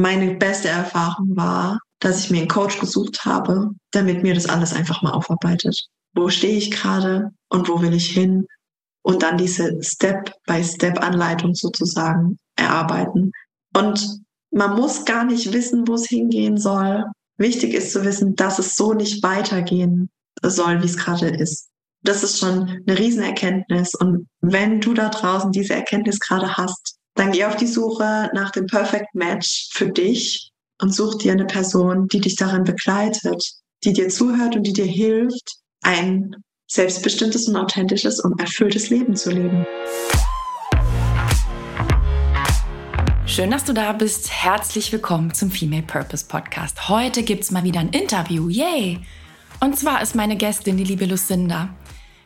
meine beste Erfahrung war, dass ich mir einen Coach gesucht habe, damit mir das alles einfach mal aufarbeitet. Wo stehe ich gerade und wo will ich hin? Und dann diese Step-by-Step-Anleitung sozusagen erarbeiten. Und man muss gar nicht wissen, wo es hingehen soll. Wichtig ist zu wissen, dass es so nicht weitergehen soll, wie es gerade ist. Das ist schon eine Riesenerkenntnis. Und wenn du da draußen diese Erkenntnis gerade hast, dann geh auf die Suche nach dem Perfect Match für dich und such dir eine Person, die dich darin begleitet, die dir zuhört und die dir hilft, ein selbstbestimmtes und authentisches und erfülltes Leben zu leben. Schön, dass du da bist. Herzlich willkommen zum Female Purpose Podcast. Heute gibt es mal wieder ein Interview. Yay! Und zwar ist meine Gästin die liebe Lucinda.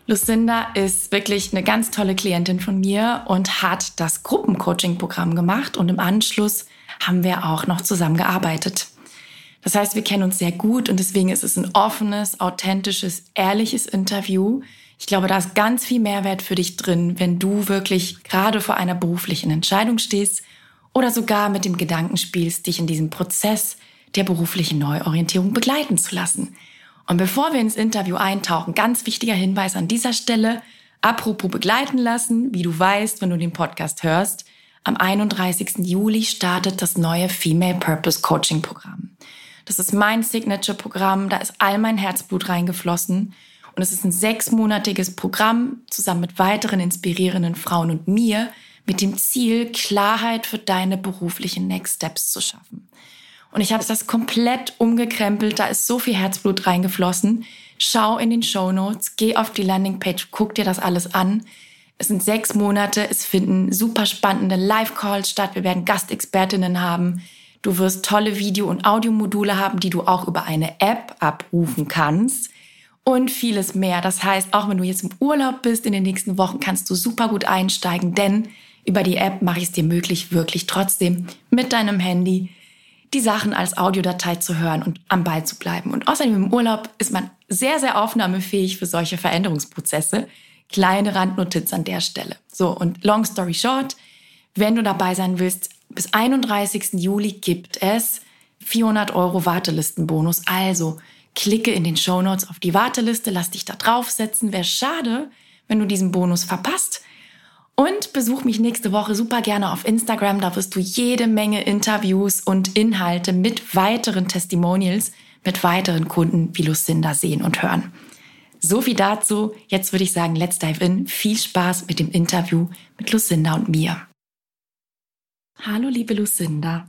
Lucinda ist wirklich eine ganz tolle Klientin von mir und hat das Gruppencoaching-Programm gemacht und im Anschluss haben wir auch noch zusammengearbeitet. Das heißt, wir kennen uns sehr gut und deswegen ist es ein offenes, authentisches, ehrliches Interview. Ich glaube, da ist ganz viel Mehrwert für dich drin, wenn du wirklich gerade vor einer beruflichen Entscheidung stehst oder sogar mit dem Gedanken spielst, dich in diesem Prozess der beruflichen Neuorientierung begleiten zu lassen. Und bevor wir ins Interview eintauchen, ganz wichtiger Hinweis an dieser Stelle. Apropos begleiten lassen, wie du weißt, wenn du den Podcast hörst, am 31. Juli startet das neue Female Purpose Coaching Programm. Das ist mein Signature-Programm, da ist all mein Herzblut reingeflossen. Und es ist ein sechsmonatiges Programm zusammen mit weiteren inspirierenden Frauen und mir mit dem Ziel, Klarheit für deine beruflichen Next Steps zu schaffen. Und ich habe das komplett umgekrempelt. Da ist so viel Herzblut reingeflossen. Schau in den Show Notes, geh auf die Landingpage, guck dir das alles an. Es sind sechs Monate. Es finden super spannende Live-Calls statt. Wir werden Gastexpertinnen haben. Du wirst tolle Video- und Audiomodule haben, die du auch über eine App abrufen kannst. Und vieles mehr. Das heißt, auch wenn du jetzt im Urlaub bist in den nächsten Wochen, kannst du super gut einsteigen, denn über die App mache ich es dir möglich, wirklich trotzdem mit deinem Handy die Sachen als Audiodatei zu hören und am Ball zu bleiben. Und außerdem im Urlaub ist man sehr, sehr aufnahmefähig für solche Veränderungsprozesse. Kleine Randnotiz an der Stelle. So, und long story short, wenn du dabei sein willst, bis 31. Juli gibt es 400 Euro Wartelistenbonus. Also klicke in den Show Notes auf die Warteliste, lass dich da draufsetzen. Wäre schade, wenn du diesen Bonus verpasst. Und besuch mich nächste Woche super gerne auf Instagram. Da wirst du jede Menge Interviews und Inhalte mit weiteren Testimonials, mit weiteren Kunden wie Lucinda sehen und hören. So viel dazu. Jetzt würde ich sagen, let's dive in. Viel Spaß mit dem Interview mit Lucinda und mir. Hallo, liebe Lucinda.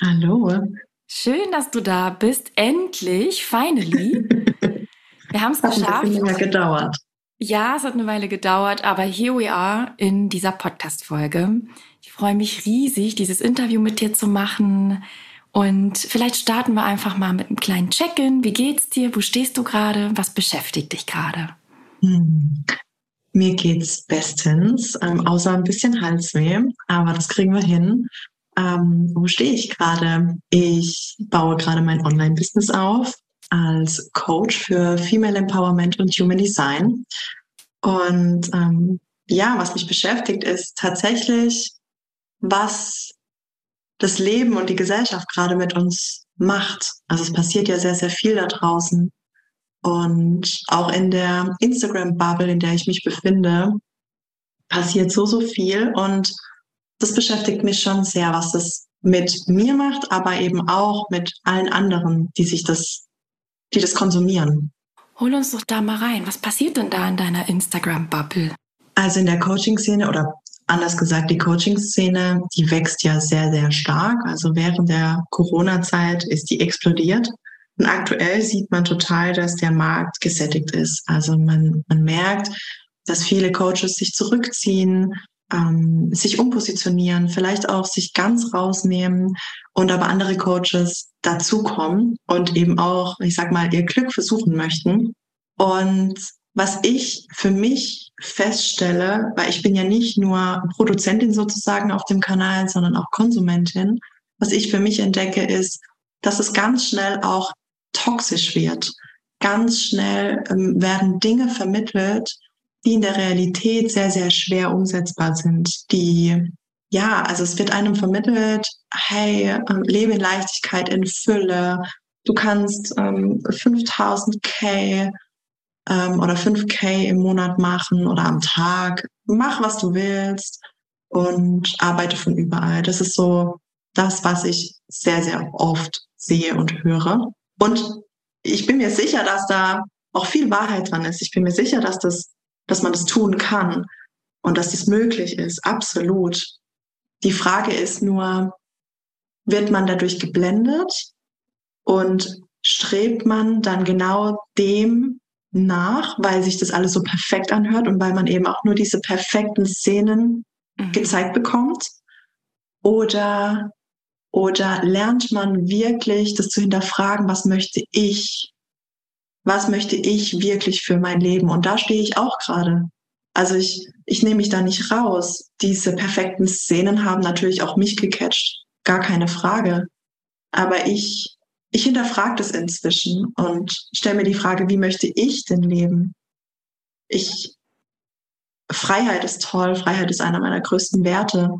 Hallo. Schön, dass du da bist. Endlich, finally. Wir haben es geschafft. Hat ein bisschen länger gedauert. Ja, es hat eine Weile gedauert, aber here we are in dieser Podcast-Folge. Ich freue mich riesig, dieses Interview mit dir zu machen. Und vielleicht starten wir einfach mal mit einem kleinen Check-in. Wie geht's dir? Wo stehst du gerade? Was beschäftigt dich gerade? Hm. Mir geht's bestens, ähm, außer ein bisschen Halsweh, aber das kriegen wir hin. Ähm, wo stehe ich gerade? Ich baue gerade mein Online-Business auf als Coach für Female Empowerment und Human Design. Und ähm, ja, was mich beschäftigt, ist tatsächlich, was das Leben und die Gesellschaft gerade mit uns macht. Also es passiert ja sehr, sehr viel da draußen. Und auch in der Instagram-Bubble, in der ich mich befinde, passiert so, so viel. Und das beschäftigt mich schon sehr, was das mit mir macht, aber eben auch mit allen anderen, die sich das die das konsumieren. Hol uns doch da mal rein. Was passiert denn da in deiner Instagram-Bubble? Also in der Coaching-Szene oder anders gesagt, die Coaching-Szene, die wächst ja sehr, sehr stark. Also während der Corona-Zeit ist die explodiert. Und aktuell sieht man total, dass der Markt gesättigt ist. Also man, man merkt, dass viele Coaches sich zurückziehen, ähm, sich umpositionieren, vielleicht auch sich ganz rausnehmen und aber andere Coaches dazukommen und eben auch, ich sag mal, ihr Glück versuchen möchten. Und was ich für mich feststelle, weil ich bin ja nicht nur Produzentin sozusagen auf dem Kanal, sondern auch Konsumentin, was ich für mich entdecke, ist, dass es ganz schnell auch toxisch wird. Ganz schnell ähm, werden Dinge vermittelt, die in der Realität sehr, sehr schwer umsetzbar sind, die ja, also es wird einem vermittelt, hey, ähm, lebe in Leichtigkeit, in Fülle. Du kannst ähm, 5000k ähm, oder 5k im Monat machen oder am Tag. Mach, was du willst und arbeite von überall. Das ist so das, was ich sehr, sehr oft sehe und höre. Und ich bin mir sicher, dass da auch viel Wahrheit dran ist. Ich bin mir sicher, dass das, dass man das tun kann und dass das möglich ist. Absolut. Die Frage ist nur, wird man dadurch geblendet und strebt man dann genau dem nach, weil sich das alles so perfekt anhört und weil man eben auch nur diese perfekten Szenen mhm. gezeigt bekommt? Oder, oder lernt man wirklich das zu hinterfragen, was möchte ich? Was möchte ich wirklich für mein Leben? Und da stehe ich auch gerade. Also ich, ich nehme mich da nicht raus. Diese perfekten Szenen haben natürlich auch mich gecatcht. Gar keine Frage. Aber ich, ich hinterfrage das inzwischen und stelle mir die Frage, wie möchte ich denn leben? Ich, Freiheit ist toll. Freiheit ist einer meiner größten Werte.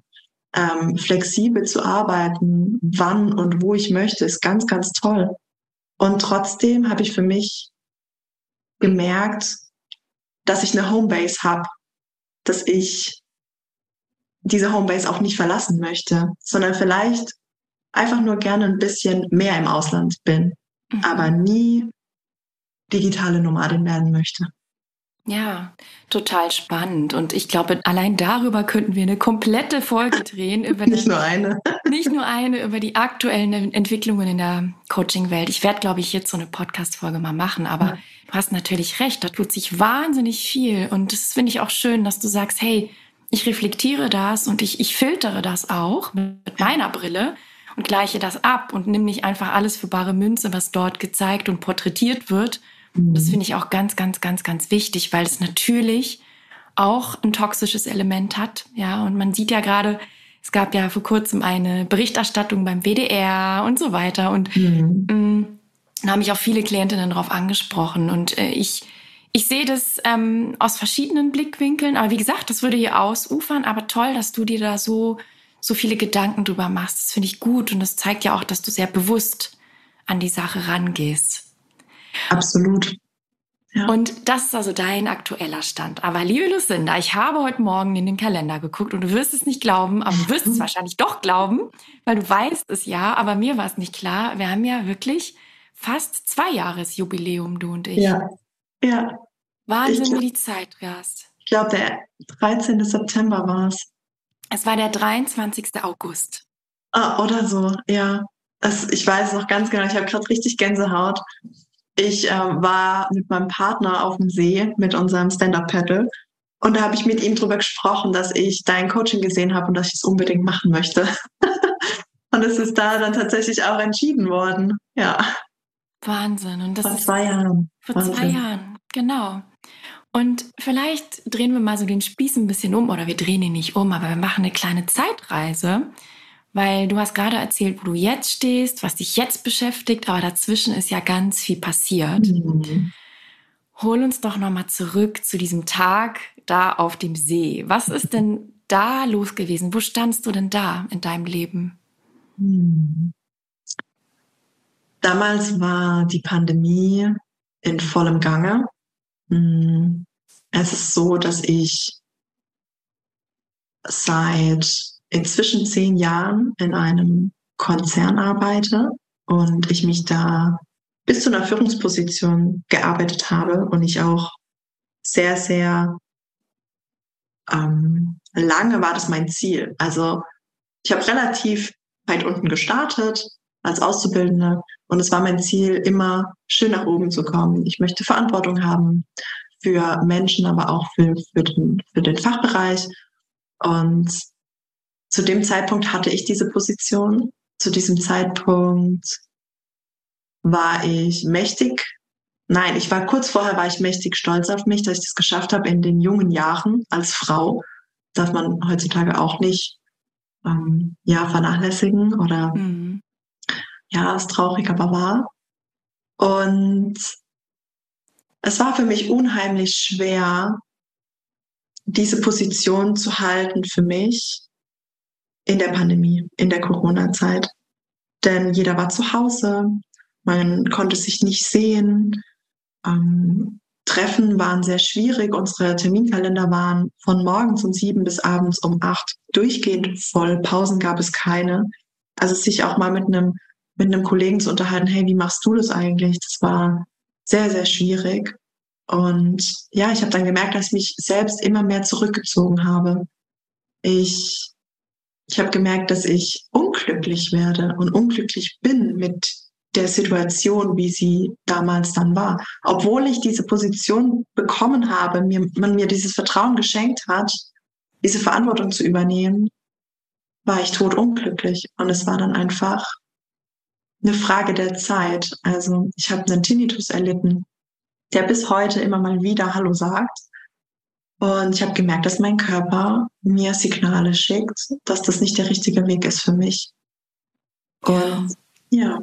Ähm, flexibel zu arbeiten, wann und wo ich möchte, ist ganz, ganz toll. Und trotzdem habe ich für mich gemerkt, dass ich eine Homebase habe, dass ich diese Homebase auch nicht verlassen möchte, sondern vielleicht einfach nur gerne ein bisschen mehr im Ausland bin, mhm. aber nie digitale Nomadin werden möchte. Ja, total spannend. Und ich glaube, allein darüber könnten wir eine komplette Folge drehen. Über nicht nur eine. nicht nur eine, über die aktuellen Entwicklungen in der Coaching-Welt. Ich werde, glaube ich, jetzt so eine Podcast-Folge mal machen. Aber ja. du hast natürlich recht, da tut sich wahnsinnig viel. Und das finde ich auch schön, dass du sagst, hey, ich reflektiere das und ich, ich filtere das auch mit meiner Brille und gleiche das ab und nimm nicht einfach alles für bare Münze, was dort gezeigt und porträtiert wird, das mhm. finde ich auch ganz, ganz, ganz, ganz wichtig, weil es natürlich auch ein toxisches Element hat. Ja, und man sieht ja gerade, es gab ja vor kurzem eine Berichterstattung beim WDR und so weiter. Und mhm. mh, mm, da haben mich auch viele Klientinnen darauf angesprochen. Und äh, ich, ich sehe das ähm, aus verschiedenen Blickwinkeln. Aber wie gesagt, das würde hier ausufern. Aber toll, dass du dir da so, so viele Gedanken drüber machst. Das finde ich gut. Und das zeigt ja auch, dass du sehr bewusst an die Sache rangehst. Absolut. Ja. Und das ist also dein aktueller Stand. Aber liebe Lucinda, ich habe heute Morgen in den Kalender geguckt und du wirst es nicht glauben, aber du wirst es wahrscheinlich doch glauben, weil du weißt es ja, aber mir war es nicht klar. Wir haben ja wirklich fast zwei Jahresjubiläum, du und ich. Ja, ja. Wahnsinn, glaub, wie die Zeit rast. Ich glaube, der 13. September war es. Es war der 23. August. Ah, oder so, ja. Das, ich weiß noch ganz genau, ich habe gerade richtig Gänsehaut. Ich äh, war mit meinem Partner auf dem See mit unserem Stand-Up-Paddle und da habe ich mit ihm darüber gesprochen, dass ich dein Coaching gesehen habe und dass ich es unbedingt machen möchte. und es ist da dann tatsächlich auch entschieden worden. Ja. Wahnsinn. Und das vor zwei Jahren. Vor Wahnsinn. zwei Jahren, genau. Und vielleicht drehen wir mal so den Spieß ein bisschen um, oder wir drehen ihn nicht um, aber wir machen eine kleine Zeitreise weil du hast gerade erzählt, wo du jetzt stehst, was dich jetzt beschäftigt, aber dazwischen ist ja ganz viel passiert. Mhm. Hol uns doch nochmal zurück zu diesem Tag da auf dem See. Was ist denn da los gewesen? Wo standst du denn da in deinem Leben? Mhm. Damals war die Pandemie in vollem Gange. Mhm. Es ist so, dass ich seit inzwischen zehn Jahren in einem Konzern arbeite und ich mich da bis zu einer Führungsposition gearbeitet habe und ich auch sehr, sehr ähm, lange war das mein Ziel. Also ich habe relativ weit unten gestartet als Auszubildende und es war mein Ziel, immer schön nach oben zu kommen. Ich möchte Verantwortung haben für Menschen, aber auch für, für, den, für den Fachbereich. Und zu dem Zeitpunkt hatte ich diese Position. Zu diesem Zeitpunkt war ich mächtig. Nein, ich war kurz vorher war ich mächtig stolz auf mich, dass ich das geschafft habe in den jungen Jahren als Frau. Darf man heutzutage auch nicht ähm, ja vernachlässigen oder mhm. ja, ist traurig, aber wahr. Und es war für mich unheimlich schwer, diese Position zu halten für mich in der Pandemie, in der Corona-Zeit. Denn jeder war zu Hause, man konnte sich nicht sehen. Ähm, Treffen waren sehr schwierig. Unsere Terminkalender waren von morgens um sieben bis abends um acht durchgehend voll. Pausen gab es keine. Also sich auch mal mit einem, mit einem Kollegen zu unterhalten, hey, wie machst du das eigentlich? Das war sehr, sehr schwierig. Und ja, ich habe dann gemerkt, dass ich mich selbst immer mehr zurückgezogen habe. Ich, ich habe gemerkt, dass ich unglücklich werde und unglücklich bin mit der Situation, wie sie damals dann war. Obwohl ich diese Position bekommen habe, mir, man mir dieses Vertrauen geschenkt hat, diese Verantwortung zu übernehmen, war ich tot unglücklich. Und es war dann einfach eine Frage der Zeit. Also ich habe einen Tinnitus erlitten, der bis heute immer mal wieder Hallo sagt. Und ich habe gemerkt, dass mein Körper mir Signale schickt, dass das nicht der richtige Weg ist für mich. Und ja.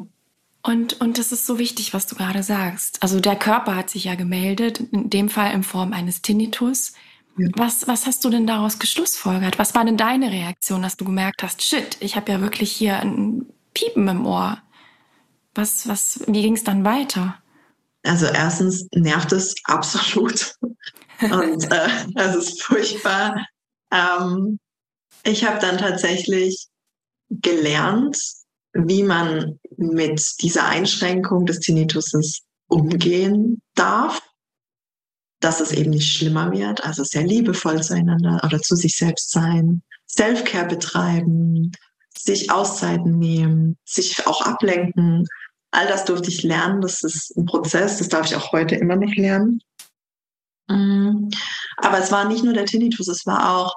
Und, und das ist so wichtig, was du gerade sagst. Also der Körper hat sich ja gemeldet, in dem Fall in Form eines Tinnitus. Ja. Was, was hast du denn daraus geschlussfolgert? Was war denn deine Reaktion, dass du gemerkt hast, shit, ich habe ja wirklich hier ein Piepen im Ohr? Was, was, wie ging es dann weiter? Also erstens nervt es absolut. Und äh, es ist furchtbar. Ähm, ich habe dann tatsächlich gelernt, wie man mit dieser Einschränkung des Tinnituses umgehen darf, dass es eben nicht schlimmer wird, also sehr liebevoll zueinander oder zu sich selbst sein, Self-Care betreiben, sich Auszeiten nehmen, sich auch ablenken. All das durfte ich lernen. Das ist ein Prozess, das darf ich auch heute immer noch lernen. Mm. Aber es war nicht nur der Tinnitus, es war auch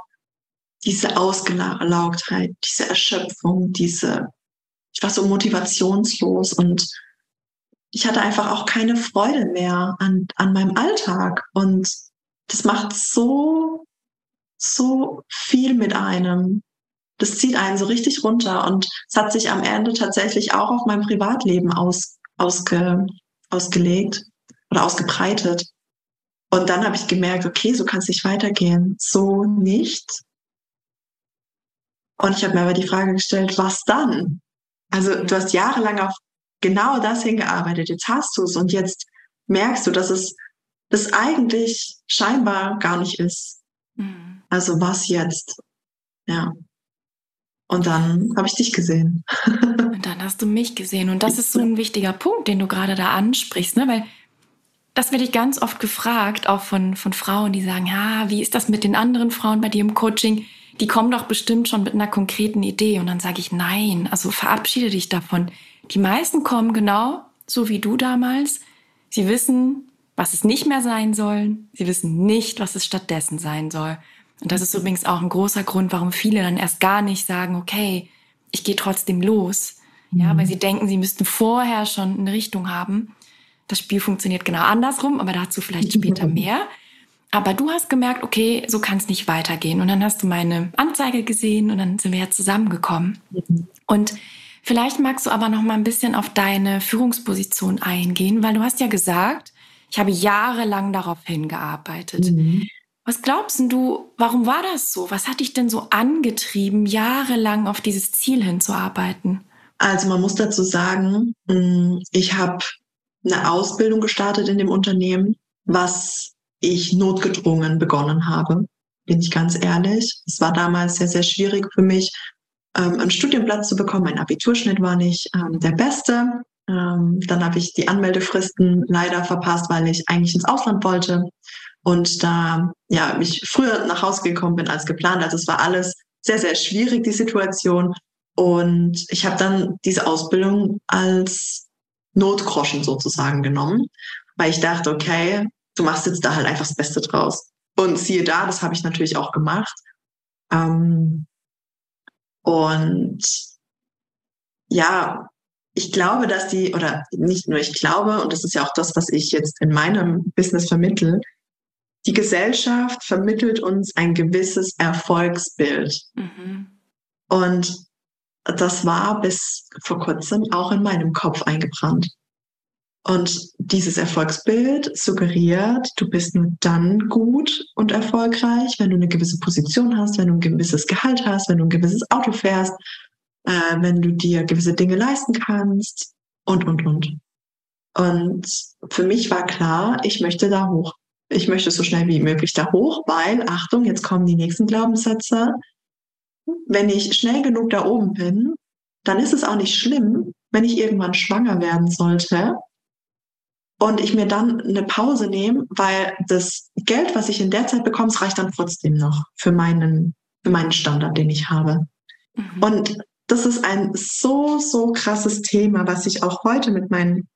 diese Ausgelaugtheit, diese Erschöpfung, diese ich war so motivationslos und ich hatte einfach auch keine Freude mehr an, an meinem Alltag. Und das macht so, so viel mit einem. Das zieht einen so richtig runter. Und es hat sich am Ende tatsächlich auch auf mein Privatleben aus, ausge, ausgelegt oder ausgebreitet. Und dann habe ich gemerkt, okay, so kann es nicht weitergehen. So nicht. Und ich habe mir aber die Frage gestellt, was dann? Also du hast jahrelang auf genau das hingearbeitet, jetzt hast du es und jetzt merkst du, dass es das eigentlich scheinbar gar nicht ist. Mhm. Also was jetzt? Ja. Und dann habe ich dich gesehen. und dann hast du mich gesehen. Und das ist so ein wichtiger Punkt, den du gerade da ansprichst, ne? Weil das werde ich ganz oft gefragt, auch von, von Frauen, die sagen, ja, wie ist das mit den anderen Frauen bei dir im Coaching? die kommen doch bestimmt schon mit einer konkreten Idee. Und dann sage ich, nein, also verabschiede dich davon. Die meisten kommen genau so wie du damals. Sie wissen, was es nicht mehr sein soll. Sie wissen nicht, was es stattdessen sein soll. Und das ist übrigens auch ein großer Grund, warum viele dann erst gar nicht sagen, okay, ich gehe trotzdem los. Ja, mhm. weil sie denken, sie müssten vorher schon eine Richtung haben. Das Spiel funktioniert genau andersrum, aber dazu vielleicht später mehr. Aber du hast gemerkt, okay, so kann es nicht weitergehen. Und dann hast du meine Anzeige gesehen und dann sind wir ja zusammengekommen. Mhm. Und vielleicht magst du aber noch mal ein bisschen auf deine Führungsposition eingehen, weil du hast ja gesagt, ich habe jahrelang darauf hingearbeitet. Mhm. Was glaubst du, warum war das so? Was hat dich denn so angetrieben, jahrelang auf dieses Ziel hinzuarbeiten? Also man muss dazu sagen, mm, ich habe eine Ausbildung gestartet in dem Unternehmen, was ich notgedrungen begonnen habe, bin ich ganz ehrlich. Es war damals sehr, sehr schwierig für mich, ähm, einen Studienplatz zu bekommen. Mein Abiturschnitt war nicht ähm, der beste. Ähm, dann habe ich die Anmeldefristen leider verpasst, weil ich eigentlich ins Ausland wollte und da ja mich früher nach Hause gekommen bin als geplant. Also es war alles sehr, sehr schwierig, die Situation. Und ich habe dann diese Ausbildung als Notgroschen sozusagen genommen, weil ich dachte, okay, du machst jetzt da halt einfach das Beste draus. Und siehe da, das habe ich natürlich auch gemacht. Ähm, und ja, ich glaube, dass die, oder nicht nur ich glaube, und das ist ja auch das, was ich jetzt in meinem Business vermittel, die Gesellschaft vermittelt uns ein gewisses Erfolgsbild. Mhm. Und das war bis vor kurzem auch in meinem Kopf eingebrannt. Und dieses Erfolgsbild suggeriert, du bist nur dann gut und erfolgreich, wenn du eine gewisse Position hast, wenn du ein gewisses Gehalt hast, wenn du ein gewisses Auto fährst, äh, wenn du dir gewisse Dinge leisten kannst und, und, und. Und für mich war klar, ich möchte da hoch. Ich möchte so schnell wie möglich da hoch, weil, Achtung, jetzt kommen die nächsten Glaubenssätze. Wenn ich schnell genug da oben bin, dann ist es auch nicht schlimm, wenn ich irgendwann schwanger werden sollte und ich mir dann eine Pause nehme, weil das Geld, was ich in der Zeit bekomme, reicht dann trotzdem noch für meinen, für meinen Standard, den ich habe. Mhm. Und das ist ein so, so krasses Thema, was ich auch heute mit meinen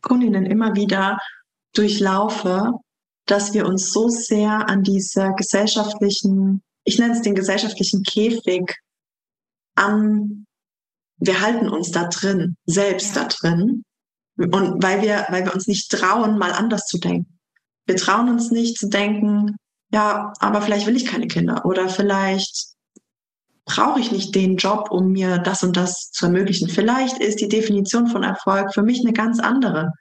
Kundinnen immer wieder durchlaufe, dass wir uns so sehr an dieser gesellschaftlichen, ich nenne es den gesellschaftlichen Käfig an, wir halten uns da drin, selbst da drin. Und weil wir, weil wir uns nicht trauen, mal anders zu denken. Wir trauen uns nicht zu denken, ja, aber vielleicht will ich keine Kinder oder vielleicht brauche ich nicht den Job, um mir das und das zu ermöglichen. Vielleicht ist die Definition von Erfolg für mich eine ganz andere.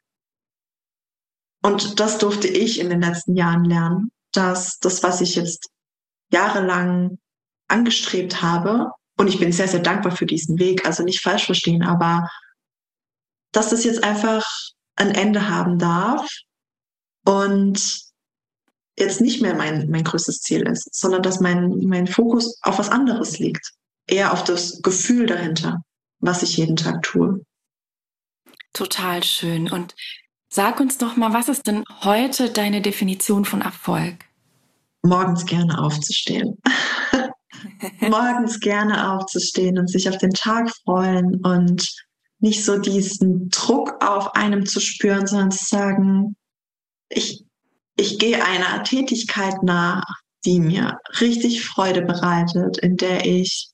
Und das durfte ich in den letzten Jahren lernen, dass das, was ich jetzt jahrelang angestrebt habe, und ich bin sehr, sehr dankbar für diesen Weg, also nicht falsch verstehen, aber dass das jetzt einfach ein Ende haben darf und jetzt nicht mehr mein, mein größtes Ziel ist, sondern dass mein, mein Fokus auf was anderes liegt. Eher auf das Gefühl dahinter, was ich jeden Tag tue. Total schön. Und sag uns doch mal, was ist denn heute deine Definition von Erfolg? Morgens gerne aufzustehen. Morgens gerne aufzustehen und sich auf den Tag freuen und nicht so diesen Druck auf einem zu spüren, sondern zu sagen, ich, ich gehe einer Tätigkeit nach, die mir richtig Freude bereitet, in der ich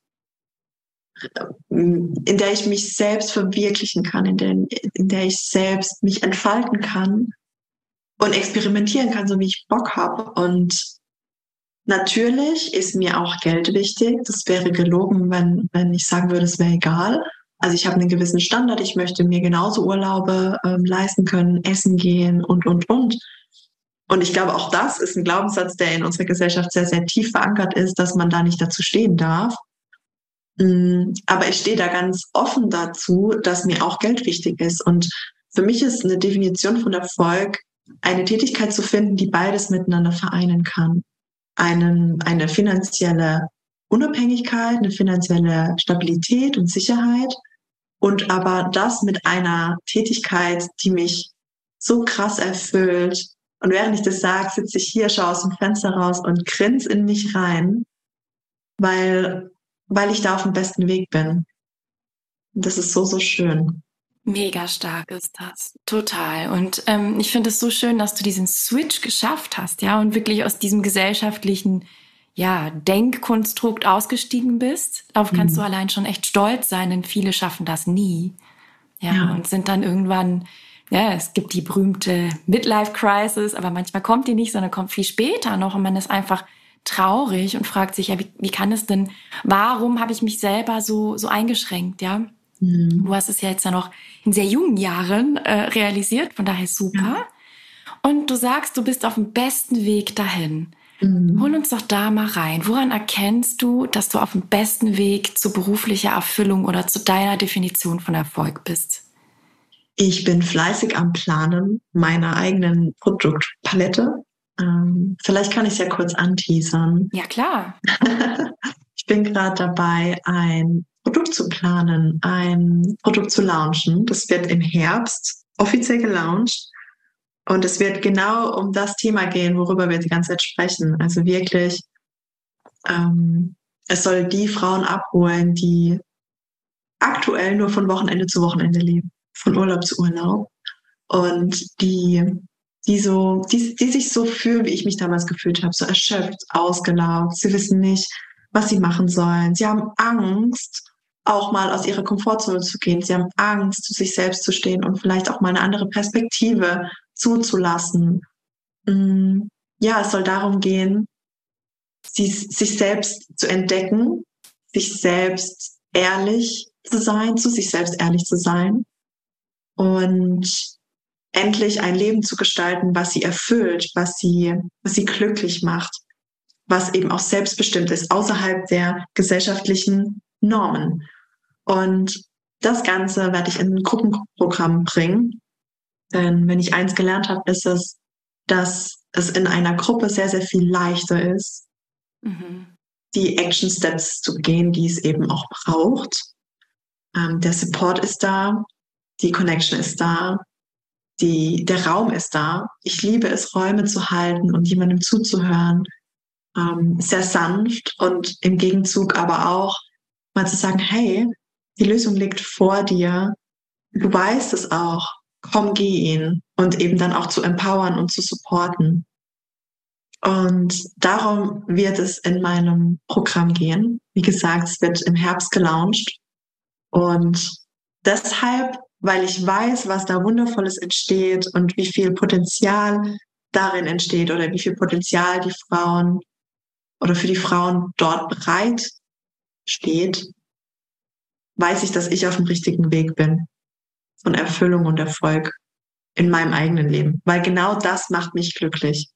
in der ich mich selbst verwirklichen kann, in der, in der ich selbst mich entfalten kann und experimentieren kann, so wie ich Bock habe. Und natürlich ist mir auch Geld wichtig. Das wäre gelogen, wenn, wenn ich sagen würde, es wäre egal. Also ich habe einen gewissen Standard. Ich möchte mir genauso Urlaube ähm, leisten können, essen gehen und, und, und. Und ich glaube, auch das ist ein Glaubenssatz, der in unserer Gesellschaft sehr, sehr tief verankert ist, dass man da nicht dazu stehen darf. Mm, aber ich stehe da ganz offen dazu, dass mir auch Geld wichtig ist. Und für mich ist eine Definition von Erfolg, eine Tätigkeit zu finden, die beides miteinander vereinen kann. Einen, eine finanzielle Unabhängigkeit, eine finanzielle Stabilität und Sicherheit und aber das mit einer Tätigkeit, die mich so krass erfüllt, und während ich das sage, sitze ich hier, schaue aus dem Fenster raus und grinse in mich rein, weil, weil ich da auf dem besten Weg bin. Und das ist so, so schön. Mega stark ist das. Total. Und ähm, ich finde es so schön, dass du diesen Switch geschafft hast, ja, und wirklich aus diesem gesellschaftlichen ja, Denkkonstrukt ausgestiegen bist. Darauf kannst mhm. du allein schon echt stolz sein, denn viele schaffen das nie. Ja, ja, und sind dann irgendwann ja, es gibt die berühmte Midlife-Crisis, aber manchmal kommt die nicht, sondern kommt viel später noch und man ist einfach traurig und fragt sich, ja, wie, wie kann es denn, warum habe ich mich selber so, so eingeschränkt, ja? Mhm. Du hast es ja jetzt ja noch in sehr jungen Jahren äh, realisiert, von daher super. Ja. Und du sagst, du bist auf dem besten Weg dahin. Mhm. Hol uns doch da mal rein. Woran erkennst du, dass du auf dem besten Weg zu beruflicher Erfüllung oder zu deiner Definition von Erfolg bist? Ich bin fleißig am Planen meiner eigenen Produktpalette. Ähm, vielleicht kann ich es ja kurz anteasern. Ja, klar. ich bin gerade dabei, ein Produkt zu planen, ein Produkt zu launchen. Das wird im Herbst offiziell gelauncht. Und es wird genau um das Thema gehen, worüber wir die ganze Zeit sprechen. Also wirklich, ähm, es soll die Frauen abholen, die aktuell nur von Wochenende zu Wochenende leben von Urlaub zu Urlaub und die, die so, die, die sich so fühlen, wie ich mich damals gefühlt habe, so erschöpft, ausgelaugt. Sie wissen nicht, was sie machen sollen. Sie haben Angst, auch mal aus ihrer Komfortzone zu gehen. Sie haben Angst, zu sich selbst zu stehen und vielleicht auch mal eine andere Perspektive zuzulassen. Mm, ja, es soll darum gehen, sich selbst zu entdecken, sich selbst ehrlich zu sein, zu sich selbst ehrlich zu sein und endlich ein Leben zu gestalten, was sie erfüllt, was sie, was sie glücklich macht, was eben auch selbstbestimmt ist, außerhalb der gesellschaftlichen Normen. Und das Ganze werde ich in ein Gruppenprogramm bringen. Denn wenn ich eins gelernt habe, ist es, dass es in einer Gruppe sehr, sehr viel leichter ist, mhm. die Action Steps zu gehen, die es eben auch braucht. Ähm, der Support ist da, die Connection ist da, die, der Raum ist da. Ich liebe es, Räume zu halten und jemandem zuzuhören. Ähm, sehr sanft und im Gegenzug aber auch mal zu sagen, hey, die Lösung liegt vor dir. Du weißt es auch. Komm, geh ihn. Und eben dann auch zu empowern und zu supporten. Und darum wird es in meinem Programm gehen. Wie gesagt, es wird im Herbst gelauncht. Und deshalb weil ich weiß, was da Wundervolles entsteht und wie viel Potenzial darin entsteht oder wie viel Potenzial die Frauen oder für die Frauen dort bereit steht, weiß ich, dass ich auf dem richtigen Weg bin von Erfüllung und Erfolg in meinem eigenen Leben, weil genau das macht mich glücklich.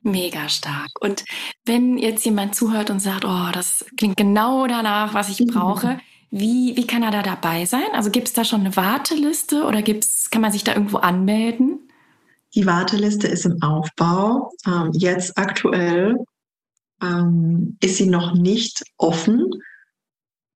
Mega stark. Und wenn jetzt jemand zuhört und sagt, oh, das klingt genau danach, was ich brauche, wie, wie kann er da dabei sein? Also gibt es da schon eine Warteliste oder gibt's, kann man sich da irgendwo anmelden? Die Warteliste ist im Aufbau. Ähm, jetzt aktuell ähm, ist sie noch nicht offen,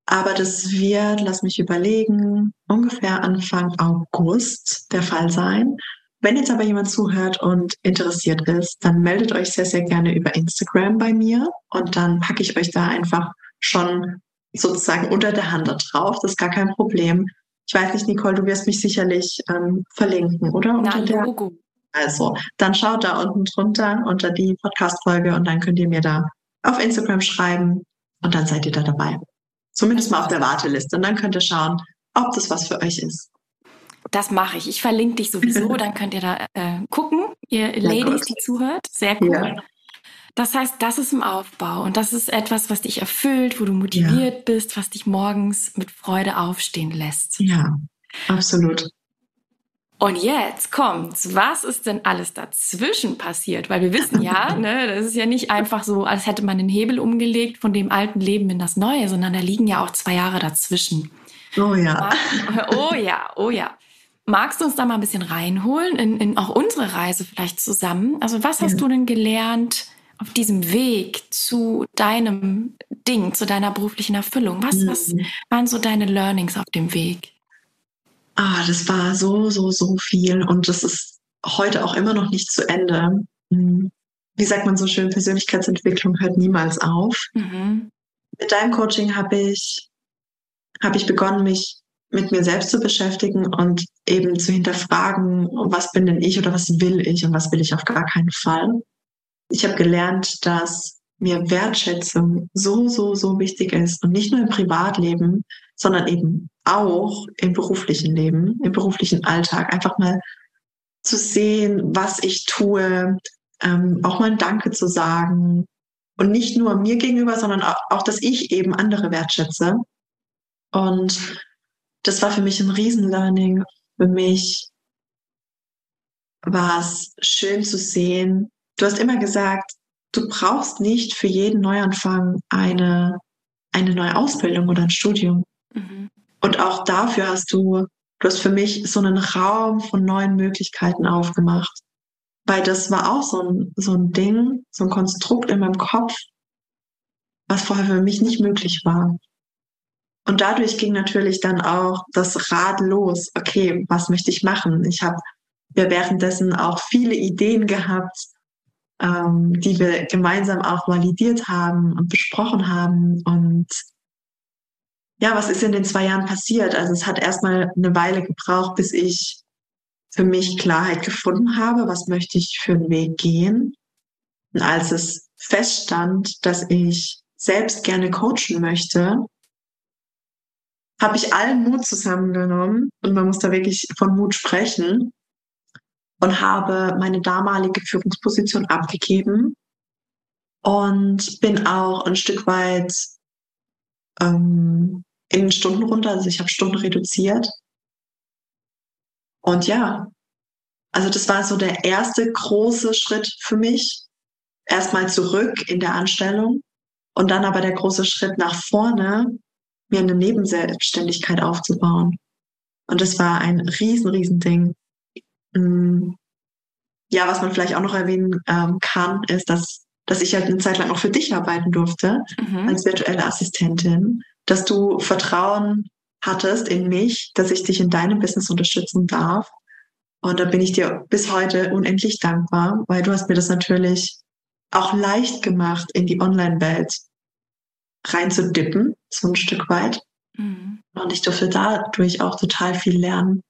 aber das wird, lass mich überlegen, ungefähr Anfang August der Fall sein. Wenn jetzt aber jemand zuhört und interessiert ist, dann meldet euch sehr, sehr gerne über Instagram bei mir und dann packe ich euch da einfach schon sozusagen unter der Hand da drauf. Das ist gar kein Problem. Ich weiß nicht, Nicole, du wirst mich sicherlich ähm, verlinken, oder? Unter der Logo. Also, dann schaut da unten drunter unter die Podcast-Folge und dann könnt ihr mir da auf Instagram schreiben und dann seid ihr da dabei. Zumindest mal auf der Warteliste und dann könnt ihr schauen, ob das was für euch ist. Das mache ich. Ich verlinke dich sowieso, dann könnt ihr da äh, gucken, ihr Ladies, die zuhört. Sehr cool. Ja. Das heißt, das ist im Aufbau und das ist etwas, was dich erfüllt, wo du motiviert ja. bist, was dich morgens mit Freude aufstehen lässt. Ja, absolut. Und jetzt kommt's. Was ist denn alles dazwischen passiert? Weil wir wissen ja, ne, das ist ja nicht einfach so, als hätte man den Hebel umgelegt von dem alten Leben in das neue, sondern da liegen ja auch zwei Jahre dazwischen. Oh ja. Oh ja, oh ja. Magst du uns da mal ein bisschen reinholen in, in auch unsere Reise vielleicht zusammen? Also was hast ja. du denn gelernt? Auf diesem Weg zu deinem Ding, zu deiner beruflichen Erfüllung? Was, mhm. was waren so deine Learnings auf dem Weg? Ah, das war so, so, so viel und das ist heute auch immer noch nicht zu Ende. Mhm. Wie sagt man so schön, Persönlichkeitsentwicklung hört niemals auf. Mhm. Mit deinem Coaching habe ich, habe ich begonnen, mich mit mir selbst zu beschäftigen und eben zu hinterfragen, was bin denn ich oder was will ich und was will ich auf gar keinen Fall ich habe gelernt, dass mir Wertschätzung so, so, so wichtig ist und nicht nur im Privatleben, sondern eben auch im beruflichen Leben, im beruflichen Alltag. Einfach mal zu sehen, was ich tue, ähm, auch mal ein Danke zu sagen und nicht nur mir gegenüber, sondern auch, auch, dass ich eben andere wertschätze. Und das war für mich ein Riesenlearning. Für mich war es schön zu sehen, Du hast immer gesagt, du brauchst nicht für jeden Neuanfang eine, eine neue Ausbildung oder ein Studium. Mhm. Und auch dafür hast du, du hast für mich so einen Raum von neuen Möglichkeiten aufgemacht. Weil das war auch so ein, so ein Ding, so ein Konstrukt in meinem Kopf, was vorher für mich nicht möglich war. Und dadurch ging natürlich dann auch das Rad los. Okay, was möchte ich machen? Ich habe ja währenddessen auch viele Ideen gehabt, ähm, die wir gemeinsam auch validiert haben und besprochen haben. Und ja, was ist in den zwei Jahren passiert? Also es hat erstmal eine Weile gebraucht, bis ich für mich Klarheit gefunden habe, was möchte ich für einen Weg gehen. Und als es feststand, dass ich selbst gerne coachen möchte, habe ich allen Mut zusammengenommen und man muss da wirklich von Mut sprechen und habe meine damalige Führungsposition abgegeben und bin auch ein Stück weit ähm, in Stunden runter, also ich habe Stunden reduziert Und ja, also das war so der erste große Schritt für mich. Erstmal zurück in der Anstellung und dann aber der große Schritt nach vorne, mir eine Nebenselbstständigkeit aufzubauen. Und das war ein riesen, riesen Ding. Mm. Ja, was man vielleicht auch noch erwähnen ähm, kann, ist, dass, dass ich halt eine Zeit lang auch für dich arbeiten durfte mhm. als virtuelle Assistentin, dass du Vertrauen hattest in mich, dass ich dich in deinem Business unterstützen darf. Und da bin ich dir bis heute unendlich dankbar, weil du hast mir das natürlich auch leicht gemacht, in die Online-Welt reinzudippen, so ein Stück weit. Mhm. Und ich durfte dadurch auch total viel lernen.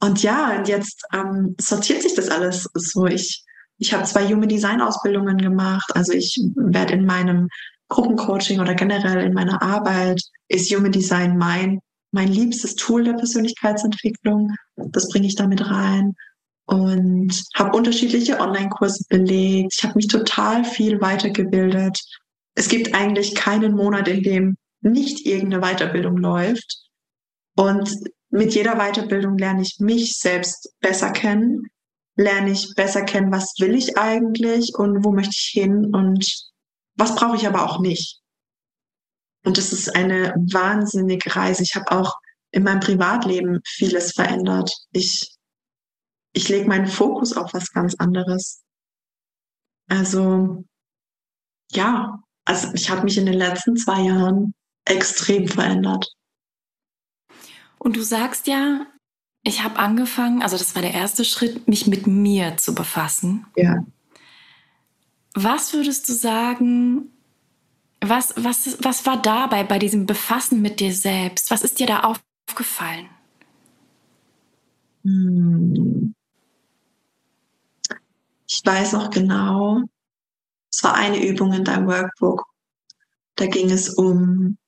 Und ja, und jetzt ähm, sortiert sich das alles so. Ich, ich habe zwei Human Design Ausbildungen gemacht. Also ich werde in meinem Gruppencoaching oder generell in meiner Arbeit ist Human Design mein, mein liebstes Tool der Persönlichkeitsentwicklung. Das bringe ich damit rein und habe unterschiedliche Online-Kurse belegt. Ich habe mich total viel weitergebildet. Es gibt eigentlich keinen Monat, in dem nicht irgendeine Weiterbildung läuft. Und mit jeder Weiterbildung lerne ich mich selbst besser kennen, lerne ich besser kennen, was will ich eigentlich und wo möchte ich hin und was brauche ich aber auch nicht. Und das ist eine wahnsinnige Reise. Ich habe auch in meinem Privatleben vieles verändert. Ich, ich lege meinen Fokus auf was ganz anderes. Also ja, also ich habe mich in den letzten zwei Jahren extrem verändert. Und du sagst ja, ich habe angefangen, also das war der erste Schritt, mich mit mir zu befassen. Ja. Was würdest du sagen, was, was, was war dabei bei diesem Befassen mit dir selbst? Was ist dir da aufgefallen? Hm. Ich weiß noch genau, es war eine Übung in deinem Workbook. Da ging es um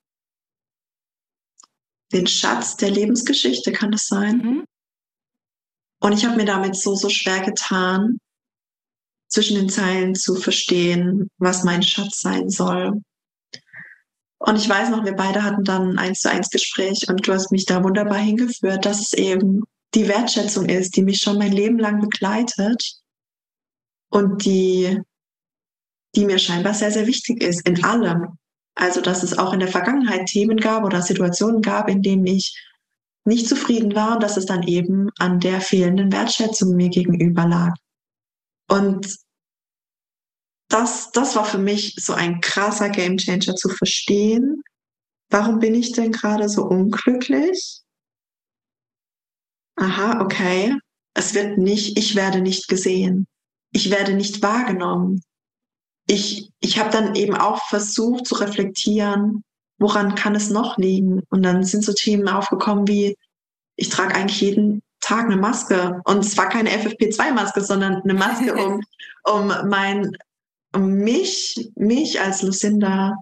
den Schatz der Lebensgeschichte, kann das sein? Mhm. Und ich habe mir damit so, so schwer getan, zwischen den Zeilen zu verstehen, was mein Schatz sein soll. Und ich weiß noch, wir beide hatten dann ein eins zu eins Gespräch und du hast mich da wunderbar hingeführt, dass es eben die Wertschätzung ist, die mich schon mein Leben lang begleitet und die, die mir scheinbar sehr, sehr wichtig ist in allem. Also, dass es auch in der Vergangenheit Themen gab oder Situationen gab, in denen ich nicht zufrieden war und dass es dann eben an der fehlenden Wertschätzung mir gegenüber lag. Und das, das war für mich so ein krasser Gamechanger zu verstehen. Warum bin ich denn gerade so unglücklich? Aha, okay. Es wird nicht, ich werde nicht gesehen. Ich werde nicht wahrgenommen ich, ich habe dann eben auch versucht zu reflektieren, woran kann es noch liegen? Und dann sind so Themen aufgekommen wie, ich trage eigentlich jeden Tag eine Maske. Und es war keine FFP2-Maske, sondern eine Maske, um, um mein, um mich, mich als Lucinda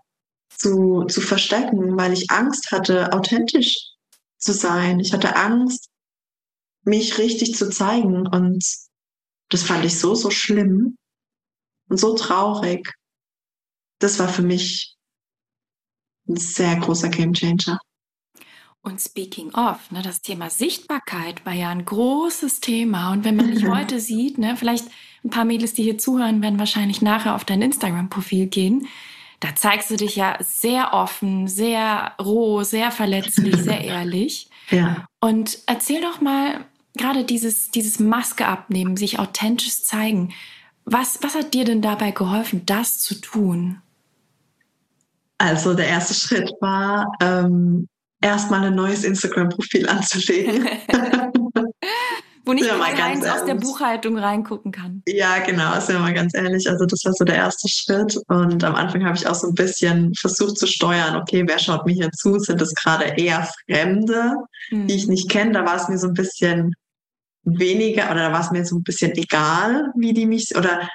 zu, zu verstecken, weil ich Angst hatte, authentisch zu sein. Ich hatte Angst, mich richtig zu zeigen. Und das fand ich so, so schlimm und so traurig. Das war für mich ein sehr großer Gamechanger. Und speaking of, ne, das Thema Sichtbarkeit war ja ein großes Thema. Und wenn man dich heute sieht, ne, vielleicht ein paar Mädels, die hier zuhören, werden wahrscheinlich nachher auf dein Instagram-Profil gehen. Da zeigst du dich ja sehr offen, sehr roh, sehr verletzlich, sehr ehrlich. Ja. Und erzähl doch mal gerade dieses, dieses Maske abnehmen, sich authentisch zeigen. Was, was hat dir denn dabei geholfen, das zu tun? Also der erste Schritt war, ähm, erstmal ein neues Instagram-Profil anzulegen. Wo nicht ja, mal eins aus der Buchhaltung reingucken kann. Ja, genau, ist ja mal ganz ehrlich. Also das war so der erste Schritt. Und am Anfang habe ich auch so ein bisschen versucht zu steuern, okay, wer schaut mir hier zu? Sind es gerade eher Fremde, hm. die ich nicht kenne? Da war es mir so ein bisschen weniger oder da war es mir so ein bisschen egal, wie die mich oder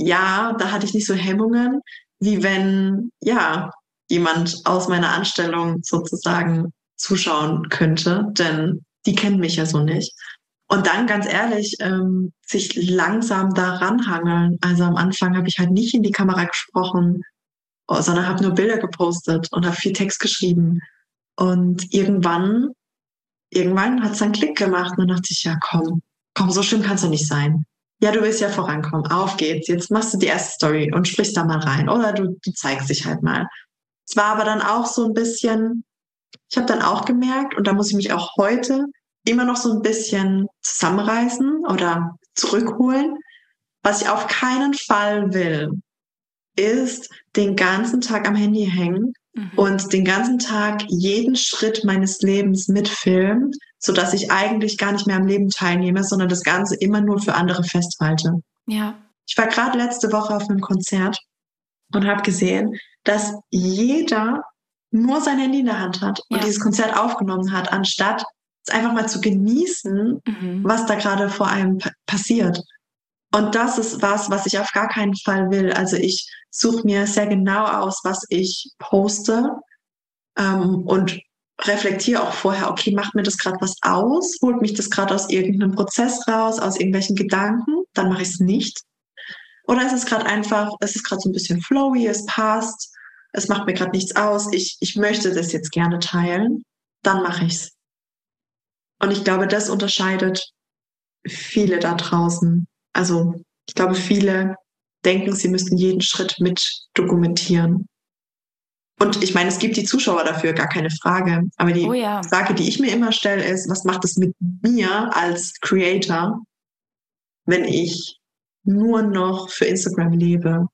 ja, da hatte ich nicht so Hemmungen, wie wenn ja jemand aus meiner Anstellung sozusagen zuschauen könnte, denn die kennen mich ja so nicht. Und dann ganz ehrlich, ähm, sich langsam da ranhangeln. Also am Anfang habe ich halt nicht in die Kamera gesprochen, sondern habe nur Bilder gepostet und habe viel Text geschrieben. Und irgendwann irgendwann hat es einen Klick gemacht und dann dachte ich, ja komm, komm, so schlimm kannst du nicht sein. Ja, du willst ja vorankommen. Auf geht's. Jetzt machst du die erste Story und sprichst da mal rein. Oder du, du zeigst dich halt mal. Es war aber dann auch so ein bisschen, ich habe dann auch gemerkt, und da muss ich mich auch heute immer noch so ein bisschen zusammenreißen oder zurückholen. Was ich auf keinen Fall will, ist den ganzen Tag am Handy hängen mhm. und den ganzen Tag jeden Schritt meines Lebens mitfilmen, so dass ich eigentlich gar nicht mehr am Leben teilnehme, sondern das Ganze immer nur für andere festhalte. Ja. Ich war gerade letzte Woche auf einem Konzert und habe gesehen, dass jeder nur sein Handy in der Hand hat und ja. dieses Konzert aufgenommen hat, anstatt es einfach mal zu genießen, mhm. was da gerade vor einem passiert. Und das ist was, was ich auf gar keinen Fall will. Also ich suche mir sehr genau aus, was ich poste ähm, und reflektiere auch vorher, okay, macht mir das gerade was aus? Holt mich das gerade aus irgendeinem Prozess raus, aus irgendwelchen Gedanken? Dann mache ich es nicht. Oder ist es gerade einfach, es ist gerade so ein bisschen flowy, es passt, es macht mir gerade nichts aus, ich, ich möchte das jetzt gerne teilen, dann mache ich es. Und ich glaube, das unterscheidet viele da draußen. Also ich glaube, viele denken, sie müssten jeden Schritt mit dokumentieren. Und ich meine, es gibt die Zuschauer dafür, gar keine Frage. Aber die oh ja. Frage, die ich mir immer stelle, ist, was macht es mit mir als Creator, wenn ich nur noch für Instagram lebe.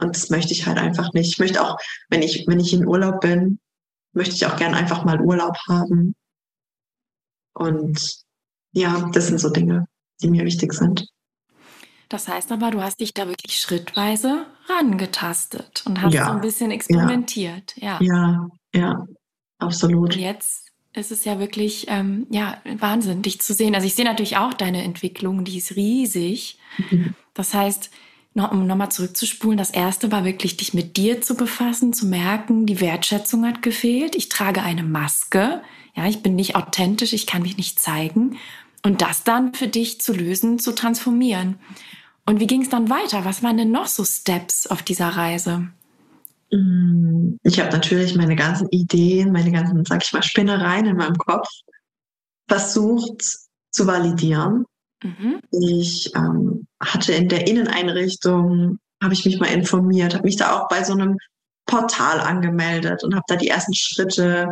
Und das möchte ich halt einfach nicht. Ich möchte auch, wenn ich, wenn ich in Urlaub bin, möchte ich auch gern einfach mal Urlaub haben. Und ja, das sind so Dinge, die mir wichtig sind. Das heißt aber, du hast dich da wirklich schrittweise rangetastet und hast ja, so ein bisschen experimentiert. Ja, ja, ja absolut. Und jetzt es ist ja wirklich ähm, ja, Wahnsinn, dich zu sehen. Also ich sehe natürlich auch deine Entwicklung, die ist riesig. Mhm. Das heißt, noch, um nochmal zurückzuspulen, das erste war wirklich, dich mit dir zu befassen, zu merken, die Wertschätzung hat gefehlt. Ich trage eine Maske. Ja, ich bin nicht authentisch, ich kann mich nicht zeigen. Und das dann für dich zu lösen, zu transformieren. Und wie ging es dann weiter? Was waren denn noch so Steps auf dieser Reise? Mm, ich habe natürlich meine ganzen Ideen, meine ganzen, sag ich mal, Spinnereien in meinem Kopf versucht zu validieren. Mhm. Ich ähm, hatte in der Inneneinrichtung, habe ich mich mal informiert, habe mich da auch bei so einem Portal angemeldet und habe da die ersten Schritte,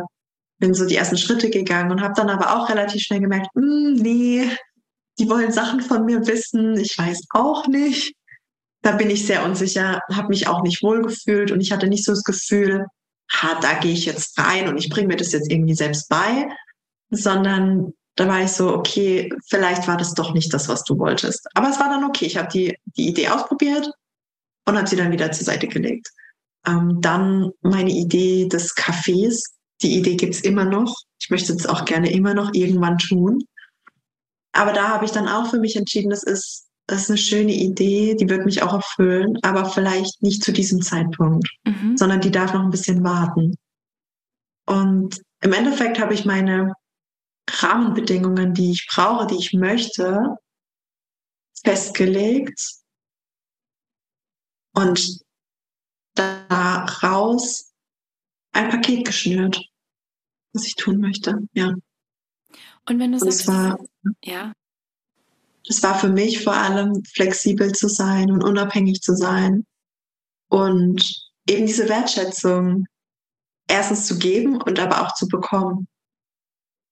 bin so die ersten Schritte gegangen und habe dann aber auch relativ schnell gemerkt, mm, nee, die wollen Sachen von mir wissen, ich weiß auch nicht da bin ich sehr unsicher, habe mich auch nicht wohlgefühlt und ich hatte nicht so das Gefühl, ha, da gehe ich jetzt rein und ich bringe mir das jetzt irgendwie selbst bei, sondern da war ich so, okay, vielleicht war das doch nicht das, was du wolltest. Aber es war dann okay. Ich habe die, die Idee ausprobiert und habe sie dann wieder zur Seite gelegt. Ähm, dann meine Idee des Cafés. Die Idee gibt's immer noch. Ich möchte es auch gerne immer noch irgendwann tun. Aber da habe ich dann auch für mich entschieden, das ist das ist eine schöne Idee, die wird mich auch erfüllen, aber vielleicht nicht zu diesem Zeitpunkt, mhm. sondern die darf noch ein bisschen warten. Und im Endeffekt habe ich meine Rahmenbedingungen, die ich brauche, die ich möchte, festgelegt und daraus ein Paket geschnürt, was ich tun möchte, ja. Und wenn du sagst, war, ja, es war für mich vor allem flexibel zu sein und unabhängig zu sein und eben diese Wertschätzung erstens zu geben und aber auch zu bekommen.